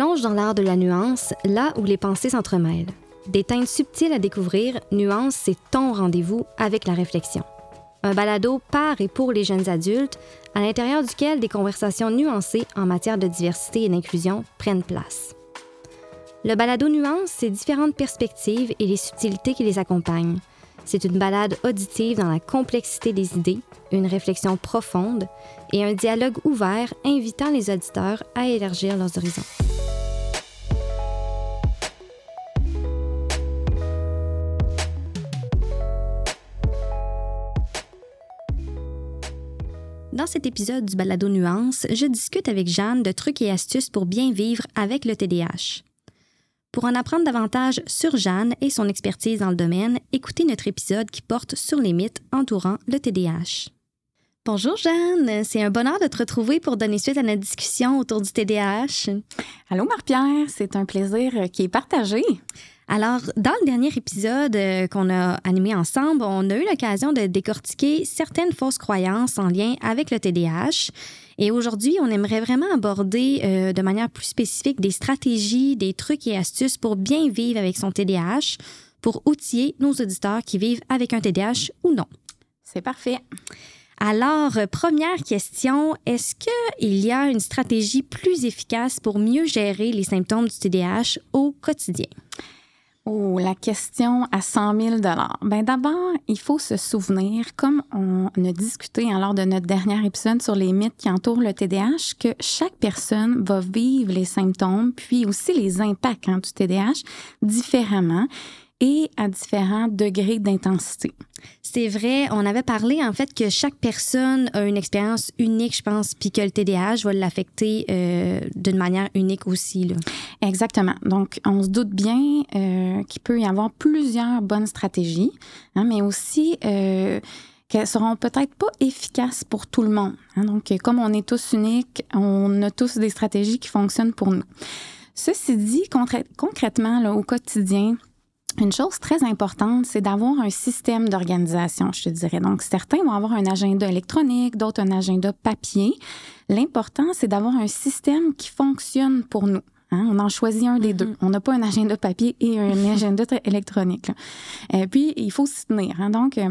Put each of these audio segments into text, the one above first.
plonge dans l'art de la nuance, là où les pensées s'entremêlent. Des teintes subtiles à découvrir, Nuance, c'est ton rendez-vous avec la réflexion. Un balado par et pour les jeunes adultes, à l'intérieur duquel des conversations nuancées en matière de diversité et d'inclusion prennent place. Le balado Nuance, c'est différentes perspectives et les subtilités qui les accompagnent. C'est une balade auditive dans la complexité des idées, une réflexion profonde et un dialogue ouvert invitant les auditeurs à élargir leurs horizons. Dans cet épisode du Balado Nuance, je discute avec Jeanne de trucs et astuces pour bien vivre avec le TDAH. Pour en apprendre davantage sur Jeanne et son expertise dans le domaine, écoutez notre épisode qui porte sur les mythes entourant le TDAH. Bonjour Jeanne, c'est un bonheur de te retrouver pour donner suite à notre discussion autour du TDAH. Allô Marc-Pierre, c'est un plaisir qui est partagé. Alors, dans le dernier épisode euh, qu'on a animé ensemble, on a eu l'occasion de décortiquer certaines fausses croyances en lien avec le TDAH. Et aujourd'hui, on aimerait vraiment aborder euh, de manière plus spécifique des stratégies, des trucs et astuces pour bien vivre avec son TDAH, pour outiller nos auditeurs qui vivent avec un TDAH ou non. C'est parfait. Alors, première question, est-ce qu'il y a une stratégie plus efficace pour mieux gérer les symptômes du TDAH au quotidien? Oh, la question à 100 000 Ben d'abord, il faut se souvenir, comme on a discuté lors de notre dernier épisode sur les mythes qui entourent le TDAH, que chaque personne va vivre les symptômes, puis aussi les impacts hein, du TDAH différemment et à différents degrés d'intensité. C'est vrai, on avait parlé en fait que chaque personne a une expérience unique, je pense, puis que le TDAH va l'affecter euh, d'une manière unique aussi. Là. Exactement. Donc, on se doute bien euh, qu'il peut y avoir plusieurs bonnes stratégies, hein, mais aussi euh, qu'elles seront peut-être pas efficaces pour tout le monde. Hein. Donc, comme on est tous uniques, on a tous des stratégies qui fonctionnent pour nous. Ceci dit, concrètement, là, au quotidien, une chose très importante, c'est d'avoir un système d'organisation, je te dirais. Donc, certains vont avoir un agenda électronique, d'autres un agenda papier. L'important, c'est d'avoir un système qui fonctionne pour nous. Hein. On en choisit un des deux. Mm-hmm. On n'a pas un agenda papier et un agenda électronique. Et euh, puis, il faut s'y tenir. Hein. Donc, euh,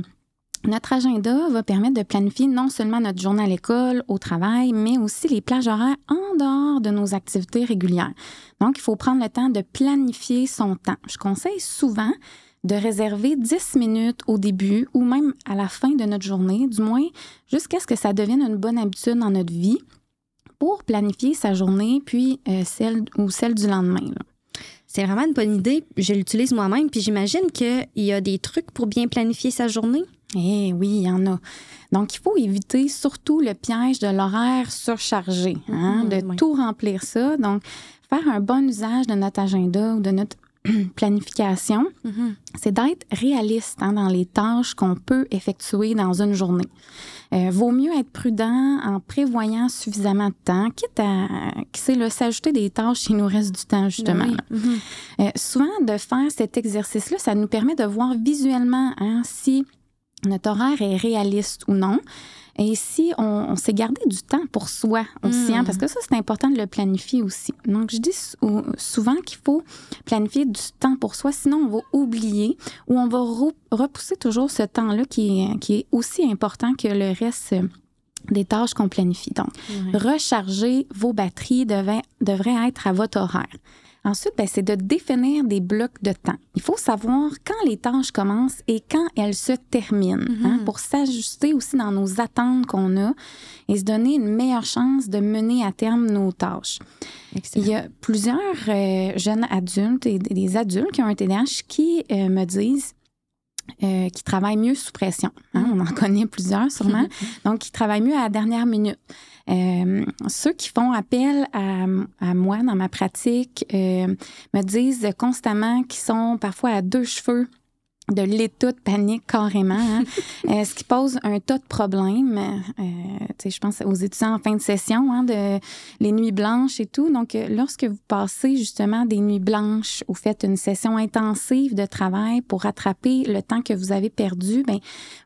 notre agenda va permettre de planifier non seulement notre journée à l'école, au travail, mais aussi les plages horaires en dehors de nos activités régulières. Donc, il faut prendre le temps de planifier son temps. Je conseille souvent de réserver 10 minutes au début ou même à la fin de notre journée, du moins jusqu'à ce que ça devienne une bonne habitude dans notre vie pour planifier sa journée puis euh, celle ou celle du lendemain. C'est vraiment une bonne idée. Je l'utilise moi-même, puis j'imagine qu'il y a des trucs pour bien planifier sa journée. Eh oui, il y en a. Donc, il faut éviter surtout le piège de l'horaire surchargé, hein, mhm, de tout remplir ça. Donc, faire un bon usage de notre agenda ou de notre planification, mhm. c'est d'être réaliste hein, dans les tâches qu'on peut effectuer dans une journée. Euh, vaut mieux être prudent en prévoyant suffisamment de temps, quitte à s'ajouter des tâches s'il nous reste du temps, justement. Ben mhm. euh, souvent, de faire cet exercice-là, ça nous permet de voir visuellement hein, si notre horaire est réaliste ou non. Et si on, s'est gardé du temps pour soi aussi, hein, parce que ça, c'est important de le planifier aussi. Donc, je dis souvent qu'il faut planifier du temps pour soi, sinon on va oublier ou on va repousser toujours ce temps-là qui est, qui est aussi important que le reste des tâches qu'on planifie. Donc, recharger vos batteries devait, devrait être à votre horaire. Ensuite, ben, c'est de définir des blocs de temps. Il faut savoir quand les tâches commencent et quand elles se terminent hein, mhm. pour s'ajuster aussi dans nos attentes qu'on a et se donner une meilleure chance de mener à terme nos tâches. Il y a plusieurs euh, jeunes adultes et des adultes qui ont un TDAH qui euh, me disent euh, qui travaillent mieux sous pression. Hein. On en connaît plusieurs sûrement. Donc, qui travaillent mieux à la dernière minute. Euh, ceux qui font appel à, à, moi dans ma pratique euh, me disent constamment qu'ils sont parfois à deux cheveux de l'état de panique carrément, hein. euh, ce qui pose un tas de problèmes. Euh, je pense aux étudiants en fin de session, hein, de les nuits blanches et tout. Donc, euh, lorsque vous passez justement des nuits blanches ou faites une session intensive de travail pour rattraper le temps que vous avez perdu, ben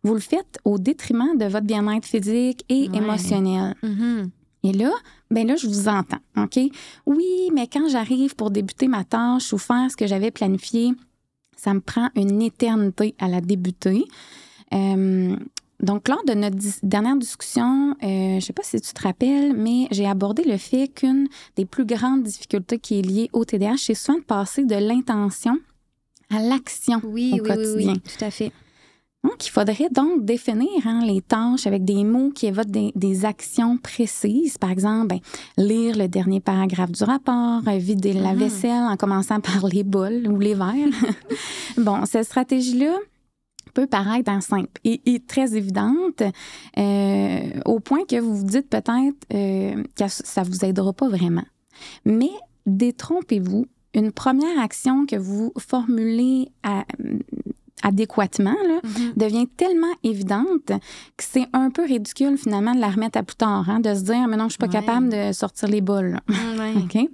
vous le faites au détriment de votre bien-être physique et émotionnel. Mm-hmm. Et là, ben là, je vous entends, OK? Oui, mais quand j'arrive pour débuter ma tâche ou faire ce que j'avais planifié, ça me prend une éternité à la débuter. Euh, donc, lors de notre dernière discussion, euh, je ne sais pas si tu te rappelles, mais j'ai abordé le fait qu'une des plus grandes difficultés qui est liée au TDAH, c'est souvent de passer de l'intention à l'action oui, au quotidien. Oui, oui, tout à fait. Donc, il faudrait donc définir hein, les tâches avec des mots qui évoquent des, actions précises. Par exemple, ben, lire le dernier paragraphe du rapport, vider la ah. vaisselle en commençant par les bols ou les verres. bon, cette stratégie-là, peut paraître simple et, très évidente, euh, au point que vous vous dites peut-être euh, que ça ne vous aidera pas vraiment. Mais détrompez-vous, une première action que vous formulez à, adéquatement mm-hmm. devient tellement évidente que c'est un peu ridicule finalement de la remettre à plus tard, hein, de se dire mais non, je suis pas capable de sortir les bols. OK?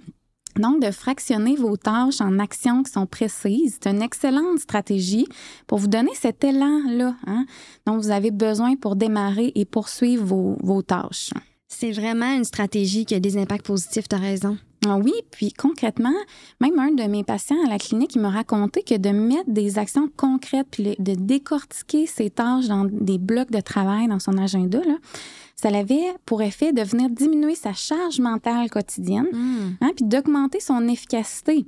Donc, de fractionner vos tâches en actions qui sont précises, c'est une excellente stratégie pour vous donner cet élan-là hein, dont vous avez besoin pour démarrer et poursuivre vos, vos tâches. C'est vraiment une stratégie qui a des impacts positifs, tu as raison. Ah oui, puis concrètement, même un de mes patients à la clinique, il m'a raconté que de mettre des actions concrètes, puis de décortiquer ses tâches dans des blocs de travail dans son agenda, là, ça avait pour effet de venir diminuer sa charge mentale quotidienne, hmm. hein, puis d'augmenter son efficacité.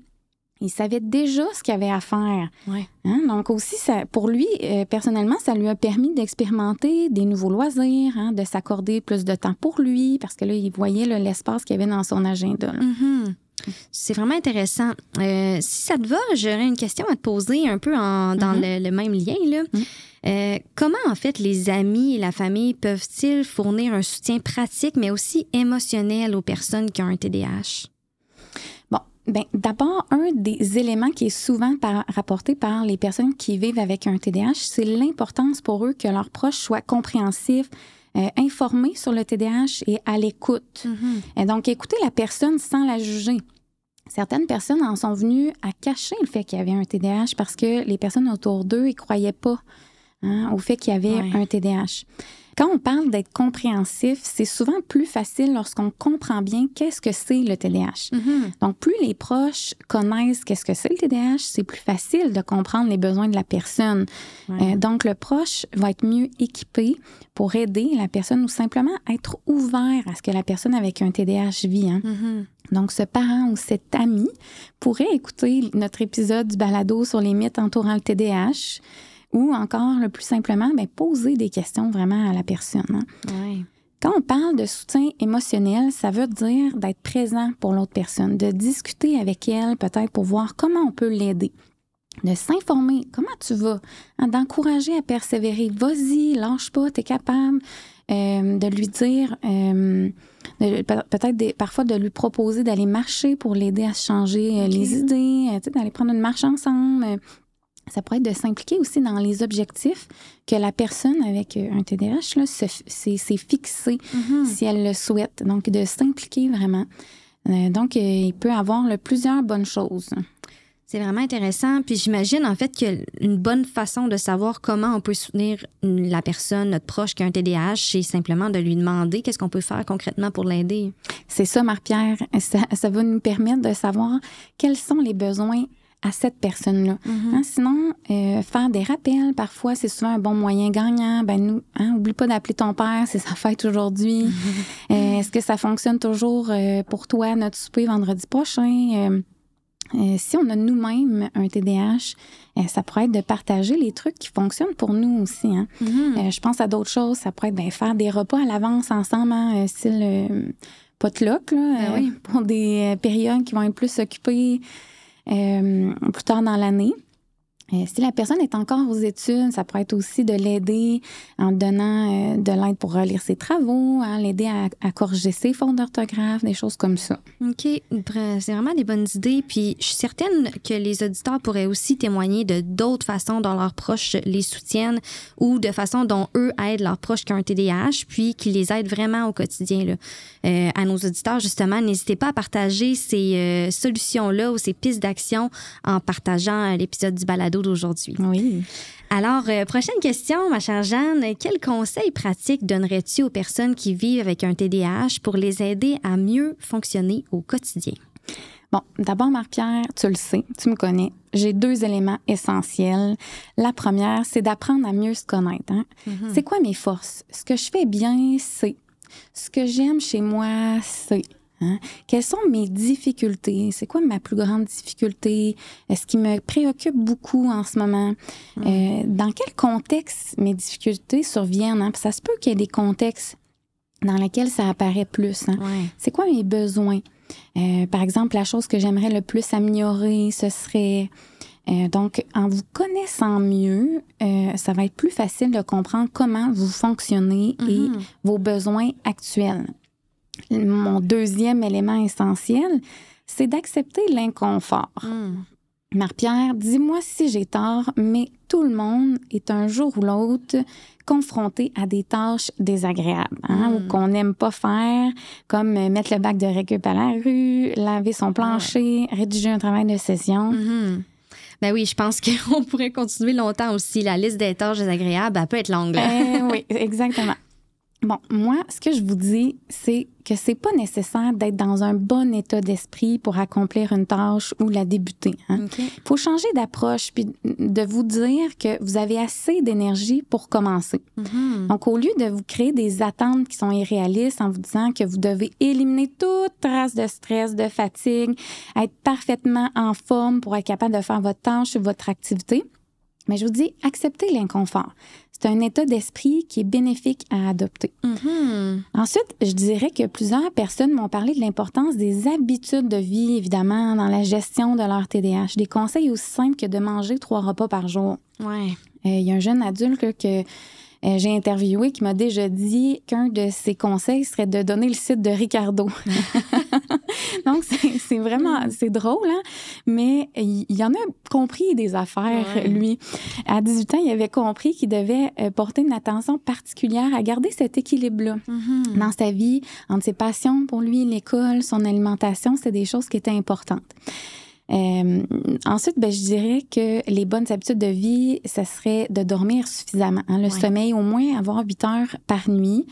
Il savait déjà ce qu'il avait à faire. Hein, donc aussi, ça, pour lui, euh, personnellement, ça lui a permis d'expérimenter des nouveaux loisirs, hein, de s'accorder plus de temps pour lui, parce que là, il voyait l'espace qu'il y avait dans son agenda. Mm-hmm. C'est vraiment intéressant. Euh, si ça te va, j'aurais une question à te poser un peu dans mm-hmm. le, même lien. Là. Mm. Euh, comment, en fait, les amis et la famille peuvent-ils fournir un soutien pratique, mais aussi émotionnel aux personnes qui ont un TDAH? Bon, ben, d'abord, un des éléments qui est souvent rapporté par les personnes qui vivent avec un TDAH, c'est l'importance pour eux que leurs proches soient compréhensifs, euh, informés sur le TDAH et à l'écoute. Mm-hmm. Et donc, écouter la personne sans la juger. Certaines personnes en sont venues à cacher le fait qu'il y avait un TDAH parce que les personnes autour d'eux ne croyaient pas Hein, au fait qu'il y avait un TDAH. Quand on parle d'être compréhensif, c'est souvent plus facile lorsqu'on comprend bien qu'est-ce que c'est le TDAH. Mm-hmm. Donc, plus les proches connaissent qu'est-ce que c'est le TDAH, c'est plus facile de comprendre les besoins de la personne. Euh, donc, le proche va être mieux équipé pour aider la personne ou simplement être ouvert à ce que la personne avec un TDAH vit. Hein. Mm-hmm. Donc, ce parent ou cet ami pourrait écouter notre épisode du balado sur les mythes entourant le TDAH ou encore, le plus simplement, bien, poser des questions vraiment à la personne. Hein. Quand on parle de soutien émotionnel, ça veut dire d'être présent pour l'autre personne, de discuter avec elle peut-être pour voir comment on peut l'aider, de s'informer comment tu vas, hein, d'encourager à persévérer. Vas-y, lâche pas, tu es capable. Euh, de lui dire, euh, peut-être parfois de lui proposer d'aller marcher pour l'aider à changer euh, les idées, d'aller prendre une marche ensemble, ça pourrait être de s'impliquer aussi dans les objectifs que la personne avec euh, un TDAH s'est fixé mm-hmm. si elle le souhaite. Donc, de s'impliquer vraiment. Euh, donc, euh, il peut avoir plusieurs bonnes choses. C'est vraiment intéressant. Puis j'imagine en fait qu'une bonne façon de savoir comment on peut soutenir la personne, notre proche qui a un TDAH, c'est simplement de lui demander qu'est-ce qu'on peut faire concrètement pour l'aider. C'est ça, Marc-Pierre. Ça, ça va nous permettre de savoir quels sont les besoins à cette personne-là. Mm-hmm. Hein, sinon, euh, faire des rappels, parfois, c'est souvent un bon moyen gagnant. Ben nous, hein, oublie pas d'appeler ton père, c'est sa fête aujourd'hui. Euh, est-ce que ça fonctionne toujours euh, pour toi, notre souper vendredi prochain? si on a nous-mêmes un TDAH, ça pourrait être de partager les trucs qui fonctionnent pour nous aussi. Hein. Mm-hmm. je pense à d'autres choses. Ça pourrait être ben, faire des repas à l'avance ensemble, hein, style potluck, là, ben pour des périodes qui vont être plus occupées. Euh, plus tard dans l'année. Euh, si la personne est encore aux études, ça pourrait être aussi de l'aider en donnant euh, de l'aide pour relire ses travaux, hein, l'aider à, corriger ses fautes d'orthographe, des choses comme ça. OK. C'est vraiment des bonnes idées. Puis je suis certaine que les auditeurs pourraient aussi témoigner de d'autres façons dont leurs proches les soutiennent ou de façon dont eux aident leurs proches qui ont un TDAH, puis qui les aident vraiment au quotidien. Là. Euh, à nos auditeurs, justement, n'hésitez pas à partager ces solutions-là ou ces pistes d'action en partageant l'épisode du balado balado d'aujourd'hui. Oui. Alors, euh, prochaine question, ma chère Jeanne. Quels conseils pratiques donnerais-tu aux personnes qui vivent avec un TDAH pour les aider à mieux fonctionner au quotidien? Bon, d'abord, Marc-Pierre, tu le sais, tu me connais. J'ai deux éléments essentiels. La première, c'est d'apprendre à mieux se connaître. Hein. Mm-hmm. C'est quoi mes forces? Ce que je fais bien, c'est. Ce que j'aime chez moi, c'est. Hein? Quelles sont mes difficultés? C'est quoi ma plus grande difficulté? Ce qui me préoccupe beaucoup en ce moment? Mm. Euh, dans quel contexte mes difficultés surviennent? Hein? ça se peut qu'il y ait des contextes dans lesquels ça apparaît plus. Hein? C'est quoi mes besoins? Euh, par exemple, la chose que j'aimerais le plus améliorer, ce serait... Euh, donc, en vous connaissant mieux, ça va être plus facile de comprendre comment vous fonctionnez et mm-hmm. vos besoins actuels mon deuxième élément essentiel, c'est d'accepter l'inconfort. Hmm. Marie-Pierre, dis-moi si j'ai tort, mais tout le monde est un jour ou l'autre confronté à des tâches désagréables hein, ou hmm. qu'on n'aime pas faire, comme mettre le bac de récup à la rue, laver son plancher, rédiger un travail de session. Hmm. Ben oui, je pense qu'on pourrait continuer longtemps aussi. La liste des tâches désagréables, elle peut être longue. Eh oui, exactement. Bon, moi, ce que je vous dis, c'est que c'est pas nécessaire d'être dans un bon état d'esprit pour accomplir une tâche ou la débuter. Il hein. faut changer d'approche puis de vous dire que vous avez assez d'énergie pour commencer. Mm-hmm. Donc, au lieu de vous créer des attentes qui sont irréalistes en vous disant que vous devez éliminer toute trace de stress, de fatigue, être parfaitement en forme pour être capable de faire votre tâche ou votre activité, mais je vous dis, acceptez l'inconfort c'est un état d'esprit qui est bénéfique à adopter. Mm-hmm. Ensuite, je dirais que plusieurs personnes m'ont parlé de l'importance des habitudes de vie, évidemment, dans la gestion de leur TDAH. Des conseils aussi simples que de manger trois repas par jour. Ouais. Euh, il y a un jeune adulte que euh, j'ai interviewé qui m'a déjà dit qu'un de ses conseils serait de donner le site de Ricardo. Donc, c'est vraiment, c'est drôle, hein? mais il, y en a compris des affaires, lui. À 18 ans, il avait compris qu'il devait euh, porter une attention particulière à garder cet équilibre-là mm-hmm. dans sa vie, entre ses passions pour lui, l'école, son alimentation, c'est des choses qui étaient importantes. Euh, ensuite, ben, je dirais que les bonnes habitudes de vie, ça serait de dormir suffisamment. Hein. Le sommeil, au moins avoir 8 heures par nuit.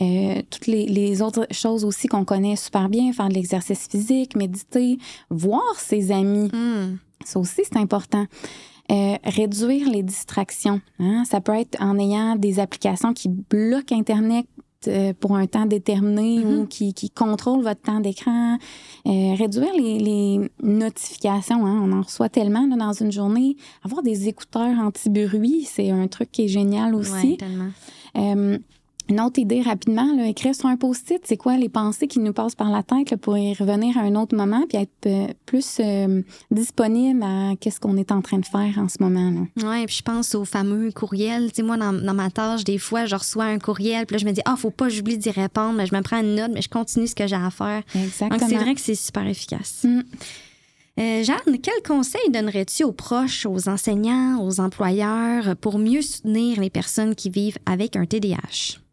Euh, toutes les, les, autres choses aussi qu'on connaît super bien, faire de l'exercice physique, méditer, voir ses amis. Hmm. Ça aussi, c'est important. Euh, réduire les distractions. Hein? Ça peut être en ayant des applications qui bloquent Internet euh, pour un temps déterminé mm-hmm. ou qui, qui contrôlent votre temps d'écran. Euh, réduire les, les notifications. Hein? On en reçoit tellement là, dans une journée. Avoir des écouteurs anti-bruit, c'est un truc qui est génial aussi. Ouais, tellement. Euh, une autre idée rapidement, là, écrire sur un post-it, c'est quoi les pensées qui nous passent par la tête pour y revenir à un autre moment puis être euh, plus euh, disponible à qu'est-ce qu'on est en train de faire en ce moment. Oui, puis je pense au fameux courriel. Tu sais, moi, dans, ma tâche, des fois, je reçois un courriel, puis là, je me dis, ah, faut pas j'oublie d'y répondre, mais je me prends une note, mais je continue ce que j'ai à faire. Exactement. Donc, c'est vrai que c'est super efficace. Mm. Euh, Jeanne, quel conseil donnerais-tu aux proches, aux enseignants, aux employeurs pour mieux soutenir les personnes qui vivent avec un TDAH?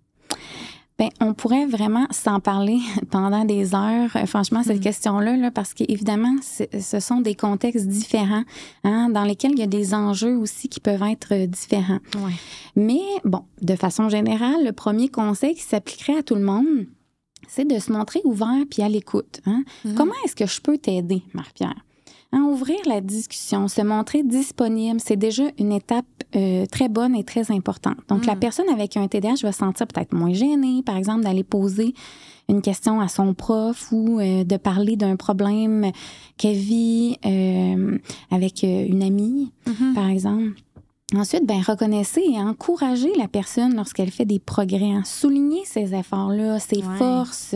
Bien, on pourrait vraiment s'en parler pendant des heures, euh, franchement, cette mm. question-là, là, parce qu'évidemment, ce sont des contextes différents hein, dans lesquels il y a des enjeux aussi qui peuvent être euh, différents. Ouais. Mais bon, de façon générale, le premier conseil qui s'appliquerait à tout le monde, c'est de se montrer ouvert puis à l'écoute. Hein. Mm. Comment est-ce que je peux t'aider, Marie-Pierre? Hein, ouvrir la discussion, se montrer disponible, c'est déjà une étape euh, très bonne et très importante. Donc, la mm. personne avec un TDAH va se sentir peut-être moins gênée, par exemple, d'aller poser une question à son prof ou euh, de parler d'un problème qu'elle vit euh, avec une amie, mm-hmm. par exemple. Ensuite, ben, reconnaissez et encouragez la personne lorsqu'elle fait des progrès. Hein. Soulignez ses efforts-là, ses forces.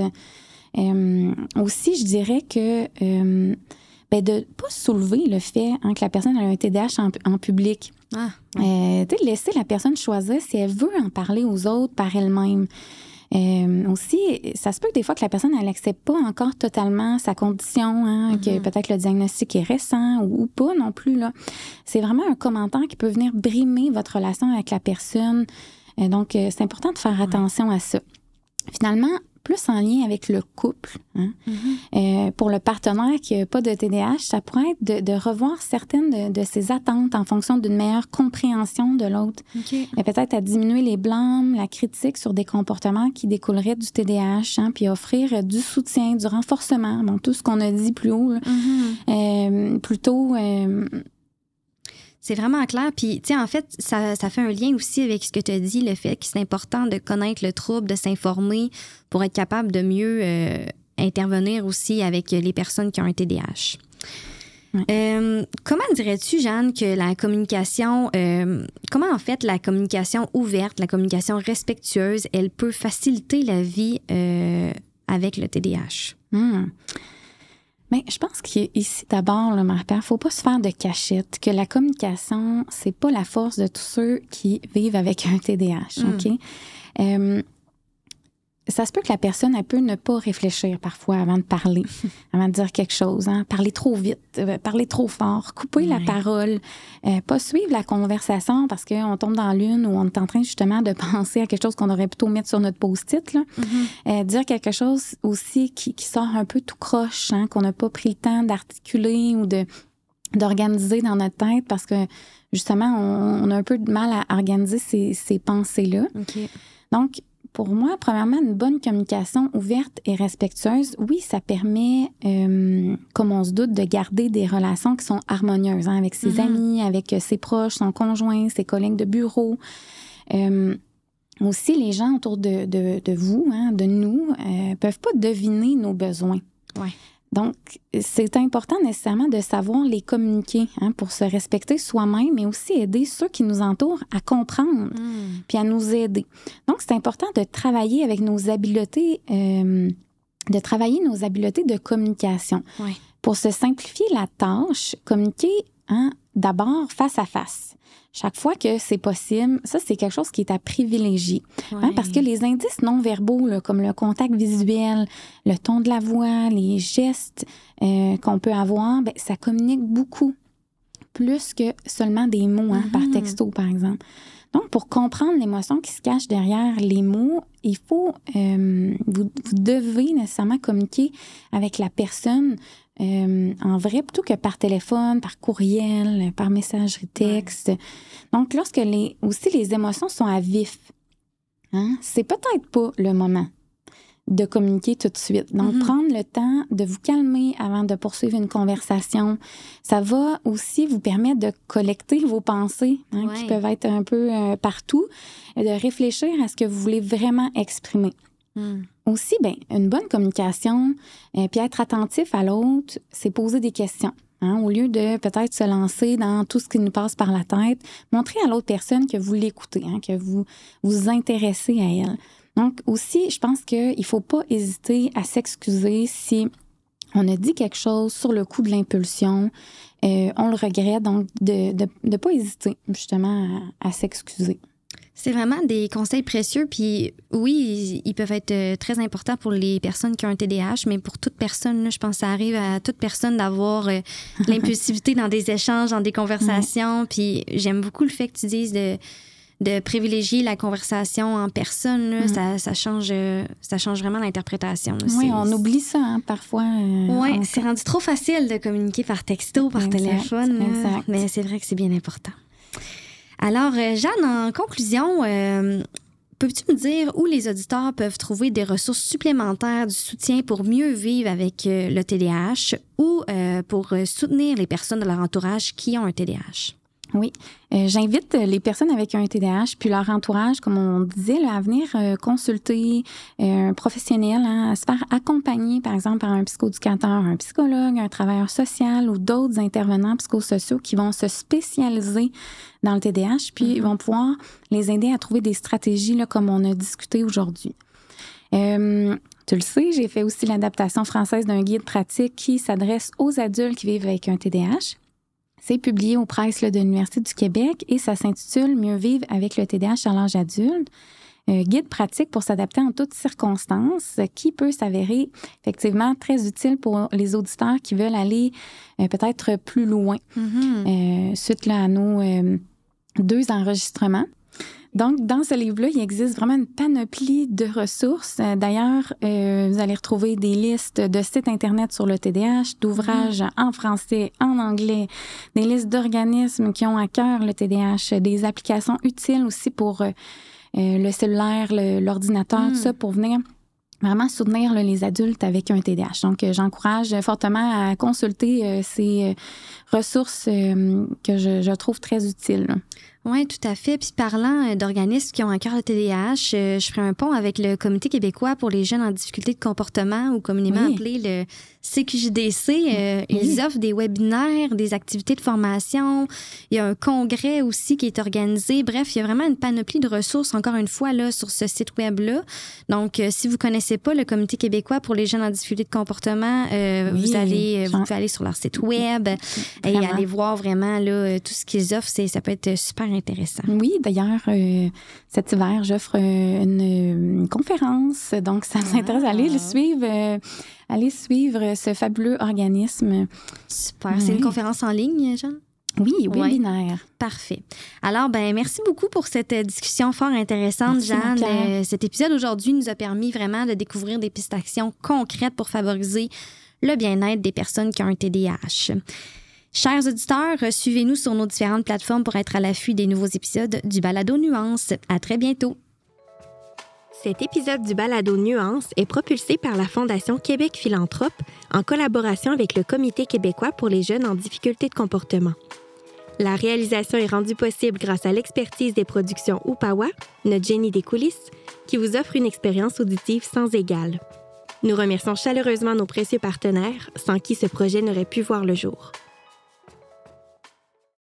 aussi, je dirais que ben de pas soulever le fait hein, que la personne a un TDAH en, public. Ah, euh, laisser la personne choisir si elle veut en parler aux autres par elle-même. Euh, aussi, ça se peut que des fois que la personne elle n'accepte pas encore totalement sa condition, hein, que mm-hmm. peut-être le diagnostic est récent ou, pas non plus. Là. C'est vraiment un commentaire qui peut venir brimer votre relation avec la personne. Euh, donc, c'est important de faire attention à ça. Finalement, plus en lien avec le couple. Hein. Mm-hmm. Euh, pour le partenaire qui n'a pas de TDAH, ça pourrait être de, revoir certaines de, ses attentes en fonction d'une meilleure compréhension de l'autre. Peut-être à diminuer les blâmes, la critique sur des comportements qui découleraient du TDAH, hein, puis offrir du soutien, du renforcement, bon, tout ce qu'on a dit plus haut, mm-hmm. euh, plutôt euh, c'est vraiment clair. Puis, tu sais, en fait, ça, ça, fait un lien aussi avec ce que tu as dit, le fait que c'est important de connaître le trouble, de s'informer pour être capable de mieux euh, intervenir aussi avec les personnes qui ont un TDAH. Euh, comment dirais-tu, Jeanne, que la communication, euh, comment en fait la communication ouverte, la communication respectueuse, elle peut faciliter la vie avec le TDAH? Hmm. Mais je pense qu'ici, d'abord, il ne faut pas se faire de cachette, que la communication, c'est pas la force de tous ceux qui vivent avec un TDAH, mm. OK? Euh, ça se peut que la personne, elle peut ne pas réfléchir parfois avant de parler, avant de dire quelque chose. Hein? Parler trop vite, euh, parler trop fort, couper la parole, euh, pas suivre la conversation parce qu'on tombe dans l'une ou on est en train justement de penser à quelque chose qu'on aurait plutôt mettre sur notre post-it. Mm-hmm. Euh, dire quelque chose aussi qui, qui, sort un peu tout croche, hein? qu'on n'a pas pris le temps d'articuler ou de d'organiser dans notre tête parce que justement, on, a un peu de mal à organiser ces, ces pensées-là. Donc, pour moi, premièrement, une bonne communication ouverte et respectueuse, oui, ça permet, euh, comme on se doute, de garder des relations qui sont harmonieuses hein, avec ses mm-hmm. amis, avec euh, ses proches, son conjoint, ses collègues de bureau. Euh, aussi, les gens autour de, de, de vous, hein, de nous, euh, peuvent pas deviner nos besoins. Ouais. Donc, c'est important nécessairement de savoir les communiquer hein, pour se respecter soi-même, mais aussi aider ceux qui nous entourent à comprendre, hmm. puis à nous aider. Donc, c'est important de travailler avec nos habiletés, euh, de travailler nos habiletés de communication. Pour se simplifier la tâche, communiquer hein, d'abord face à face chaque fois que c'est possible, ça, c'est quelque chose qui est à privilégier. Hein, parce que les indices non verbaux, comme le contact visuel, le ton de la voix, les gestes euh, qu'on peut avoir, ben, ça communique beaucoup plus que seulement des mots hein, par mm-hmm. texto, par exemple. Donc, pour comprendre l'émotion qui se cache derrière les mots, il faut, euh, vous, devez nécessairement communiquer avec la personne euh, en vrai plutôt que par téléphone, par courriel, par messagerie texte. Donc, lorsque les, aussi les émotions sont à vif, hein, c'est peut-être pas le moment de communiquer tout de suite. Donc, mm-hmm. prendre le temps de vous calmer avant de poursuivre une conversation, ça va aussi vous permettre de collecter vos pensées hein, qui peuvent être un peu euh, partout et de réfléchir à ce que vous voulez vraiment exprimer. Mm. Aussi, ben, une bonne communication, euh, puis être attentif à l'autre, c'est poser des questions. Hein, au lieu de peut-être se lancer dans tout ce qui nous passe par la tête, montrer à l'autre personne que vous l'écoutez, hein, que vous vous intéressez à elle. Donc aussi, je pense qu'il ne faut pas hésiter à s'excuser si on a dit quelque chose sur le coup de l'impulsion, euh, on le regrette, donc de ne pas hésiter justement à s'excuser. C'est vraiment des conseils précieux. Puis oui, ils peuvent être euh, très importants pour les personnes qui ont un TDAH, mais pour toute personne, je pense que ça arrive à toute personne d'avoir euh, l'impulsivité dans des échanges, dans des conversations. Puis j'aime beaucoup le fait que tu dises de, de privilégier la conversation en personne. ça, ça, change, euh, ça change vraiment l'interprétation. Oui, on oublie ça hein, parfois. oui, c'est rendu trop facile de communiquer par texto, par téléphone. Mais c'est vrai que c'est bien important. Alors, euh, Jeanne, en conclusion, euh, peux-tu me dire où les auditeurs peuvent trouver des ressources supplémentaires, du soutien pour mieux vivre avec euh, le TDAH ou pour soutenir les personnes de leur entourage qui ont un TDAH? Oui. Euh, j'invite les personnes avec un TDAH puis leur entourage, comme on disait, à venir euh, consulter euh, un professionnel, hein, à se faire accompagner, par exemple, par un psychoéducateur, un psychologue, un travailleur social ou d'autres intervenants psychosociaux qui vont se spécialiser dans le TDAH, puis ils mm-hmm. vont pouvoir les aider à trouver des stratégies, là, comme on a discuté aujourd'hui. Tu le sais, j'ai fait aussi l'adaptation française d'un guide pratique qui s'adresse aux adultes qui vivent avec un TDAH. C'est publié aux presses de l'Université du Québec et ça s'intitule Mieux vivre avec le TDAH à l'âge adulte. guide pratique pour s'adapter en toutes circonstances, qui peut s'avérer effectivement très utile pour les auditeurs qui veulent aller euh, peut-être plus loin. Mm-hmm. Euh, suite à nos euh, deux enregistrements. Donc, dans ce livre-là, il existe vraiment une panoplie de ressources. Euh, d'ailleurs, euh, vous allez retrouver des listes de sites Internet sur le TDAH, d'ouvrages mm-hmm. en français, en anglais, des listes d'organismes qui ont à cœur le TDAH, des applications utiles aussi pour euh, le cellulaire, l'ordinateur, tout ça, mm. pour venir vraiment soutenir les adultes avec un TDAH. Donc, j'encourage fortement à consulter ces ressources que je, je, trouve très utiles. Oui, tout à fait. Puis parlant euh, d'organismes qui ont un cœur de TDAH, euh, je ferai un pont avec le Comité québécois pour les jeunes en difficulté de comportement, ou communément appelé le CQJDC. Euh, ils offrent des webinaires, des activités de formation. Il y a un congrès aussi qui est organisé. Bref, il y a vraiment une panoplie de ressources, encore une fois, là, sur ce site web-là. Donc, si vous connaissez pas le Comité québécois pour les jeunes en difficulté de comportement, vous allez, vous pouvez aller sur leur site web et aller voir vraiment là, tout ce qu'ils offrent. Ça peut être super intéressant. Oui, d'ailleurs, euh, cet hiver, j'offre euh, une, conférence. Donc, ça d'aller le ah. suivre. Euh, aller suivre ce fabuleux organisme. Super. C'est une conférence en ligne, Jean? Oui, webinaire. Parfait. Alors, ben merci beaucoup pour cette discussion fort intéressante, Jeanne. cet épisode aujourd'hui nous a permis vraiment de découvrir des pistes d'action concrètes pour favoriser le bien-être des personnes qui ont un TDAH. Chers auditeurs, suivez-nous sur nos différentes plateformes pour être à l'affût des nouveaux épisodes du Balado Nuance. À très bientôt. Cet épisode du Balado Nuance est propulsé par la Fondation Québec Philanthrope en collaboration avec le Comité québécois pour les jeunes en difficulté de comportement. La réalisation est rendue possible grâce à l'expertise des productions Upawa, notre génie des coulisses, qui vous offre une expérience auditive sans égale. Nous remercions chaleureusement nos précieux partenaires, sans qui ce projet n'aurait pu voir le jour.